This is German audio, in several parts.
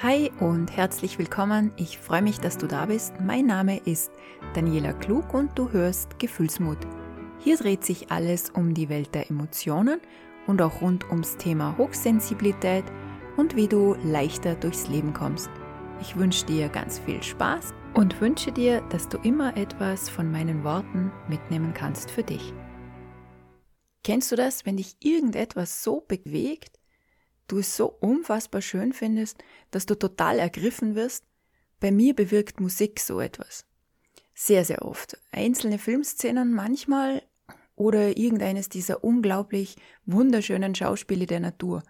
Hi und herzlich willkommen. Ich freue mich, dass du da bist. Mein Name ist Daniela Klug und du hörst Gefühlsmut. Hier dreht sich alles um die Welt der Emotionen und auch rund ums Thema Hochsensibilität und wie du leichter durchs Leben kommst. Ich wünsche dir ganz viel Spaß und wünsche dir, dass du immer etwas von meinen Worten mitnehmen kannst für dich. Kennst du das, wenn dich irgendetwas so bewegt, du es so unfassbar schön findest, dass du total ergriffen wirst, bei mir bewirkt Musik so etwas. Sehr, sehr oft. Einzelne Filmszenen manchmal oder irgendeines dieser unglaublich wunderschönen Schauspiele der Natur.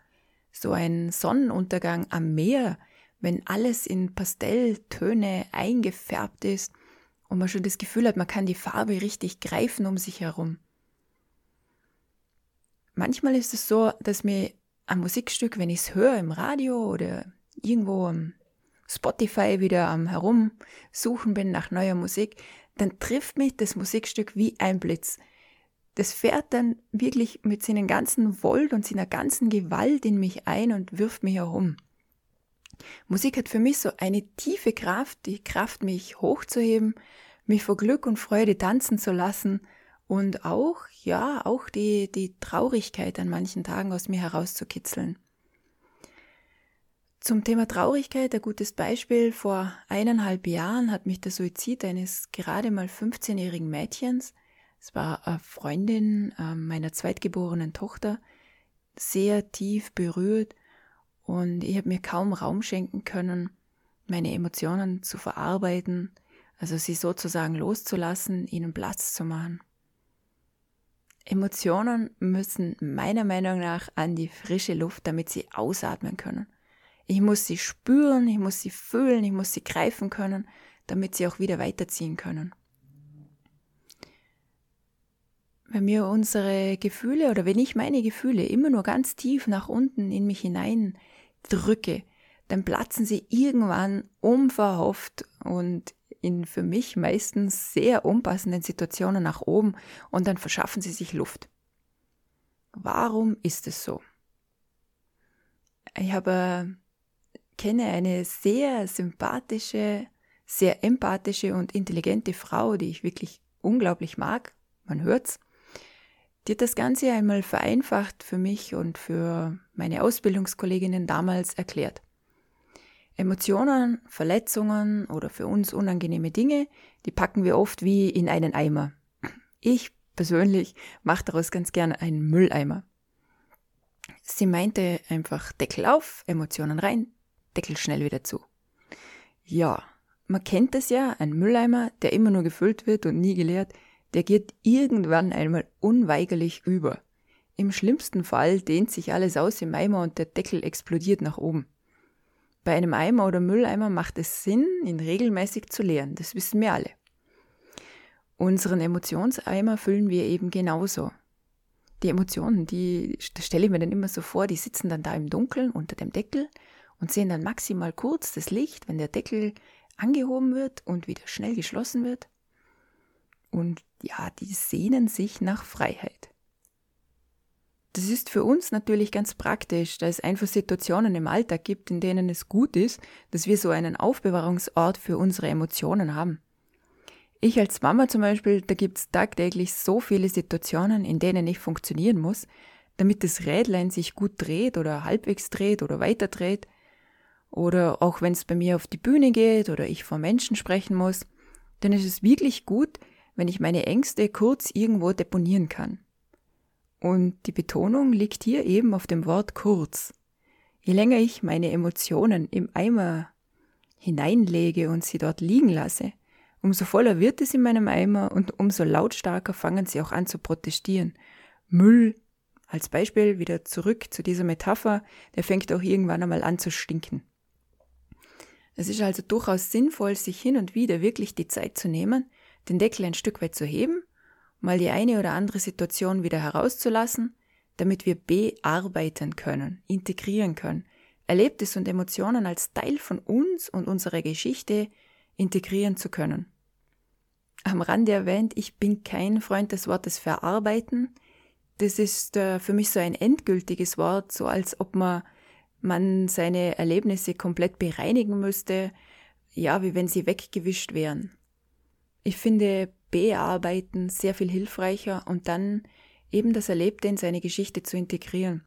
So ein Sonnenuntergang am Meer, wenn alles in Pastelltöne eingefärbt ist und man schon das Gefühl hat, man kann die Farbe richtig greifen um sich herum. Manchmal ist es so, dass mir ein Musikstück, wenn ich es höre im Radio oder irgendwo am Spotify wieder am Herumsuchen bin nach neuer Musik, dann trifft mich das Musikstück wie ein Blitz. Das fährt dann wirklich mit seinen ganzen Volt und seiner ganzen Gewalt in mich ein und wirft mich herum. Musik hat für mich so eine tiefe Kraft, die Kraft, mich hochzuheben, mich vor Glück und Freude tanzen zu lassen und auch, ja, auch die, die Traurigkeit an manchen Tagen aus mir herauszukitzeln. Zum Thema Traurigkeit, ein gutes Beispiel. Vor eineinhalb Jahren hat mich der Suizid eines gerade mal 15-jährigen Mädchens, es war eine Freundin äh, meiner zweitgeborenen Tochter, sehr tief berührt und ich habe mir kaum Raum schenken können, meine Emotionen zu verarbeiten, also sie sozusagen loszulassen, ihnen Platz zu machen. Emotionen müssen meiner Meinung nach an die frische Luft, damit sie ausatmen können. Ich muss sie spüren, ich muss sie fühlen, ich muss sie greifen können, damit sie auch wieder weiterziehen können. Wenn mir unsere Gefühle oder wenn ich meine Gefühle immer nur ganz tief nach unten in mich hinein drücke, dann platzen sie irgendwann unverhofft und in für mich meistens sehr unpassenden Situationen nach oben und dann verschaffen sie sich Luft. Warum ist es so? Ich habe, kenne eine sehr sympathische, sehr empathische und intelligente Frau, die ich wirklich unglaublich mag. Man hört's. Die hat das Ganze einmal vereinfacht für mich und für meine Ausbildungskolleginnen damals erklärt. Emotionen, Verletzungen oder für uns unangenehme Dinge, die packen wir oft wie in einen Eimer. Ich persönlich mache daraus ganz gerne einen Mülleimer. Sie meinte einfach Deckel auf, Emotionen rein, Deckel schnell wieder zu. Ja, man kennt es ja, ein Mülleimer, der immer nur gefüllt wird und nie geleert, der geht irgendwann einmal unweigerlich über. Im schlimmsten Fall dehnt sich alles aus im Eimer und der Deckel explodiert nach oben. Bei einem Eimer oder Mülleimer macht es Sinn, ihn regelmäßig zu leeren. Das wissen wir alle. Unseren Emotionseimer füllen wir eben genauso. Die Emotionen, die stelle ich mir dann immer so vor, die sitzen dann da im Dunkeln unter dem Deckel und sehen dann maximal kurz das Licht, wenn der Deckel angehoben wird und wieder schnell geschlossen wird. Und ja, die sehnen sich nach Freiheit. Das ist für uns natürlich ganz praktisch, da es einfach Situationen im Alltag gibt, in denen es gut ist, dass wir so einen Aufbewahrungsort für unsere Emotionen haben. Ich als Mama zum Beispiel, da gibt es tagtäglich so viele Situationen, in denen ich funktionieren muss, damit das Rädlein sich gut dreht oder halbwegs dreht oder weiter dreht. Oder auch wenn es bei mir auf die Bühne geht oder ich vor Menschen sprechen muss, dann ist es wirklich gut, wenn ich meine Ängste kurz irgendwo deponieren kann. Und die Betonung liegt hier eben auf dem Wort kurz. Je länger ich meine Emotionen im Eimer hineinlege und sie dort liegen lasse, umso voller wird es in meinem Eimer und umso lautstarker fangen sie auch an zu protestieren. Müll, als Beispiel wieder zurück zu dieser Metapher, der fängt auch irgendwann einmal an zu stinken. Es ist also durchaus sinnvoll, sich hin und wieder wirklich die Zeit zu nehmen, den Deckel ein Stück weit zu heben mal die eine oder andere Situation wieder herauszulassen, damit wir bearbeiten können, integrieren können, Erlebtes und Emotionen als Teil von uns und unserer Geschichte integrieren zu können. Am Rande erwähnt, ich bin kein Freund des Wortes verarbeiten. Das ist äh, für mich so ein endgültiges Wort, so als ob man man seine Erlebnisse komplett bereinigen müsste, ja, wie wenn sie weggewischt wären. Ich finde Bearbeiten sehr viel hilfreicher und dann eben das Erlebte in seine Geschichte zu integrieren.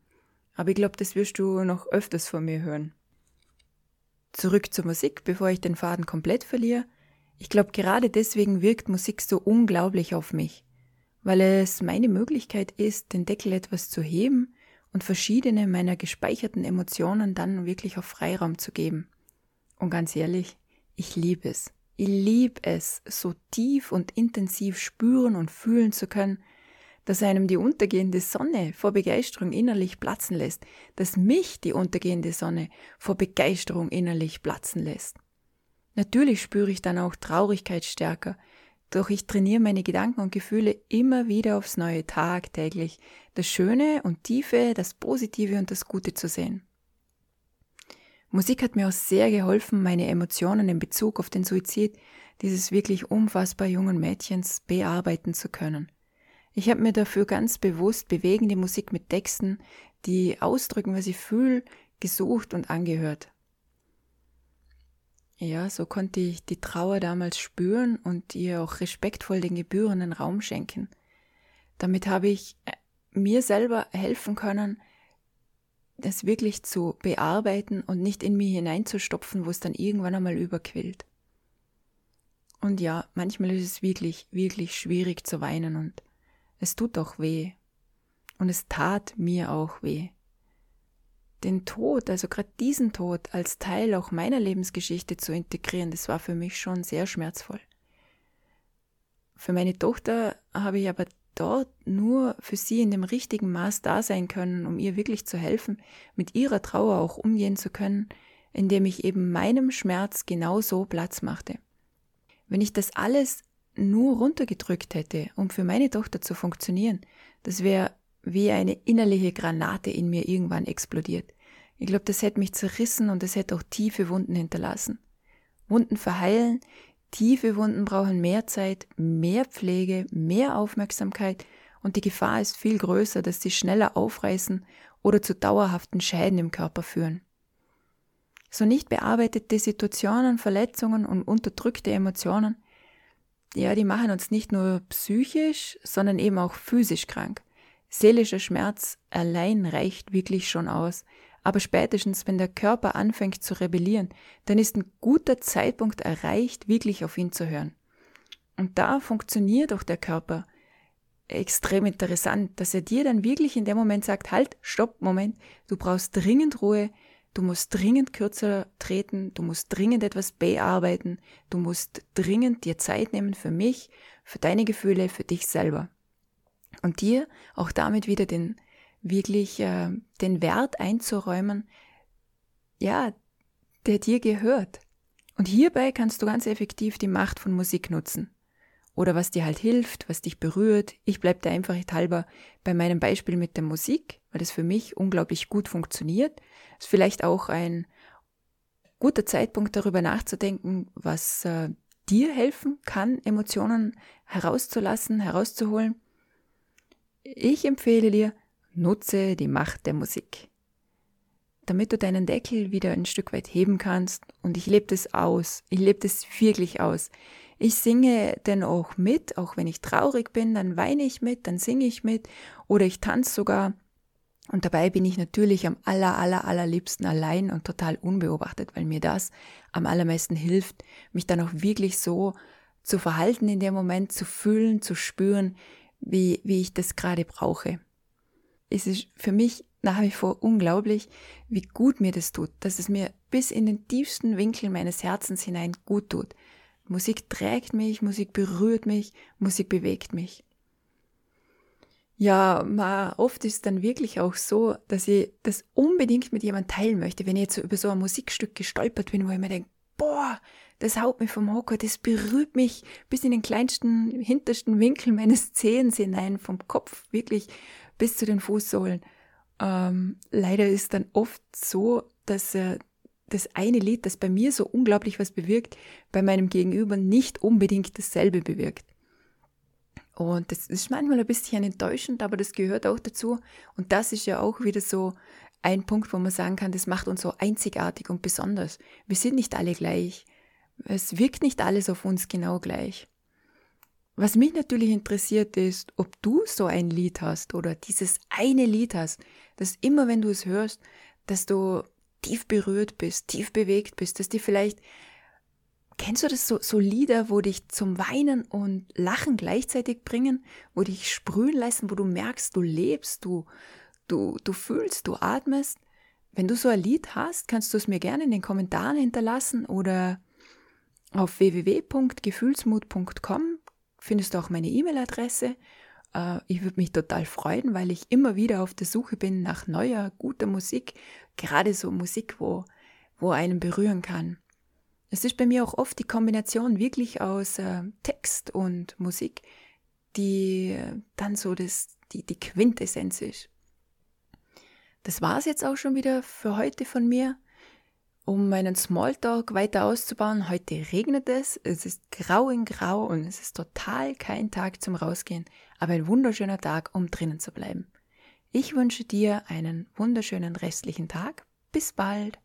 Aber ich glaube, das wirst du noch öfters von mir hören. Zurück zur Musik, bevor ich den Faden komplett verliere. Ich glaube, gerade deswegen wirkt Musik so unglaublich auf mich, weil es meine Möglichkeit ist, den Deckel etwas zu heben und verschiedene meiner gespeicherten Emotionen dann wirklich auf Freiraum zu geben. Und ganz ehrlich, ich liebe es. Ich liebe es, so tief und intensiv spüren und fühlen zu können, dass einem die untergehende Sonne vor Begeisterung innerlich platzen lässt, dass mich die untergehende Sonne vor Begeisterung innerlich platzen lässt. Natürlich spüre ich dann auch Traurigkeit stärker, doch ich trainiere meine Gedanken und Gefühle immer wieder aufs neue tagtäglich, das Schöne und Tiefe, das Positive und das Gute zu sehen. Musik hat mir auch sehr geholfen, meine Emotionen in Bezug auf den Suizid dieses wirklich unfassbar jungen Mädchens bearbeiten zu können. Ich habe mir dafür ganz bewusst bewegende Musik mit Texten, die ausdrücken, was ich fühle, gesucht und angehört. Ja, so konnte ich die Trauer damals spüren und ihr auch respektvoll den gebührenden Raum schenken. Damit habe ich äh, mir selber helfen können, das wirklich zu bearbeiten und nicht in mir hineinzustopfen, wo es dann irgendwann einmal überquillt. Und ja, manchmal ist es wirklich, wirklich schwierig zu weinen und es tut auch weh. Und es tat mir auch weh. Den Tod, also gerade diesen Tod als Teil auch meiner Lebensgeschichte zu integrieren, das war für mich schon sehr schmerzvoll. Für meine Tochter habe ich aber dort nur für sie in dem richtigen Maß da sein können, um ihr wirklich zu helfen, mit ihrer Trauer auch umgehen zu können, indem ich eben meinem Schmerz genauso Platz machte. Wenn ich das alles nur runtergedrückt hätte, um für meine Tochter zu funktionieren, das wäre wie eine innerliche Granate in mir irgendwann explodiert. Ich glaube, das hätte mich zerrissen und es hätte auch tiefe Wunden hinterlassen. Wunden verheilen, tiefe Wunden brauchen mehr Zeit, mehr Pflege, mehr Aufmerksamkeit und die Gefahr ist viel größer, dass sie schneller aufreißen oder zu dauerhaften Schäden im Körper führen. So nicht bearbeitete Situationen, Verletzungen und unterdrückte Emotionen ja, die machen uns nicht nur psychisch, sondern eben auch physisch krank. Seelischer Schmerz allein reicht wirklich schon aus. Aber spätestens, wenn der Körper anfängt zu rebellieren, dann ist ein guter Zeitpunkt erreicht, wirklich auf ihn zu hören. Und da funktioniert auch der Körper extrem interessant, dass er dir dann wirklich in dem Moment sagt, halt, stopp, Moment, du brauchst dringend Ruhe, Du musst dringend kürzer treten, du musst dringend etwas bearbeiten, du musst dringend dir Zeit nehmen für mich, für deine Gefühle, für dich selber. Und dir auch damit wieder den wirklich äh, den Wert einzuräumen, ja, der dir gehört. Und hierbei kannst du ganz effektiv die Macht von Musik nutzen oder was dir halt hilft, was dich berührt. Ich bleibe da einfach halber bei meinem Beispiel mit der Musik, weil das für mich unglaublich gut funktioniert. Ist vielleicht auch ein guter Zeitpunkt darüber nachzudenken, was äh, dir helfen kann, Emotionen herauszulassen, herauszuholen. Ich empfehle dir, nutze die Macht der Musik. Damit du deinen Deckel wieder ein Stück weit heben kannst. Und ich lebe das aus. Ich lebe das wirklich aus. Ich singe denn auch mit, auch wenn ich traurig bin, dann weine ich mit, dann singe ich mit oder ich tanze sogar. Und dabei bin ich natürlich am aller, aller, allerliebsten allein und total unbeobachtet, weil mir das am allermeisten hilft, mich dann auch wirklich so zu verhalten in dem Moment, zu fühlen, zu spüren, wie, wie ich das gerade brauche. Es ist für mich nach wie vor unglaublich, wie gut mir das tut, dass es mir bis in den tiefsten Winkel meines Herzens hinein gut tut, Musik trägt mich, Musik berührt mich, Musik bewegt mich. Ja, oft ist es dann wirklich auch so, dass ich das unbedingt mit jemandem teilen möchte, wenn ich jetzt über so ein Musikstück gestolpert bin, wo ich mir denke, boah, das haut mich vom Hocker, das berührt mich bis in den kleinsten, hintersten Winkel meines Zehens hinein, vom Kopf wirklich bis zu den Fußsohlen. Ähm, leider ist dann oft so, dass äh, das eine Lied, das bei mir so unglaublich was bewirkt, bei meinem Gegenüber nicht unbedingt dasselbe bewirkt. Und das ist manchmal ein bisschen enttäuschend, aber das gehört auch dazu. Und das ist ja auch wieder so ein Punkt, wo man sagen kann, das macht uns so einzigartig und besonders. Wir sind nicht alle gleich. Es wirkt nicht alles auf uns genau gleich. Was mich natürlich interessiert ist, ob du so ein Lied hast oder dieses eine Lied hast, dass immer wenn du es hörst, dass du tief berührt bist, tief bewegt bist, dass dir vielleicht, kennst du das so, so Lieder, wo dich zum Weinen und Lachen gleichzeitig bringen, wo dich sprühen lassen, wo du merkst, du lebst, du, du, du fühlst, du atmest. Wenn du so ein Lied hast, kannst du es mir gerne in den Kommentaren hinterlassen oder auf www.gefühlsmut.com findest du auch meine E-Mail-Adresse. Äh, ich würde mich total freuen, weil ich immer wieder auf der Suche bin nach neuer, guter Musik, gerade so Musik, wo, wo einen berühren kann. Es ist bei mir auch oft die Kombination wirklich aus äh, Text und Musik, die äh, dann so das, die, die Quintessenz ist. Das war es jetzt auch schon wieder für heute von mir. Um meinen Smalltalk weiter auszubauen, heute regnet es, es ist grau in grau und es ist total kein Tag zum Rausgehen, aber ein wunderschöner Tag, um drinnen zu bleiben. Ich wünsche dir einen wunderschönen restlichen Tag. Bis bald.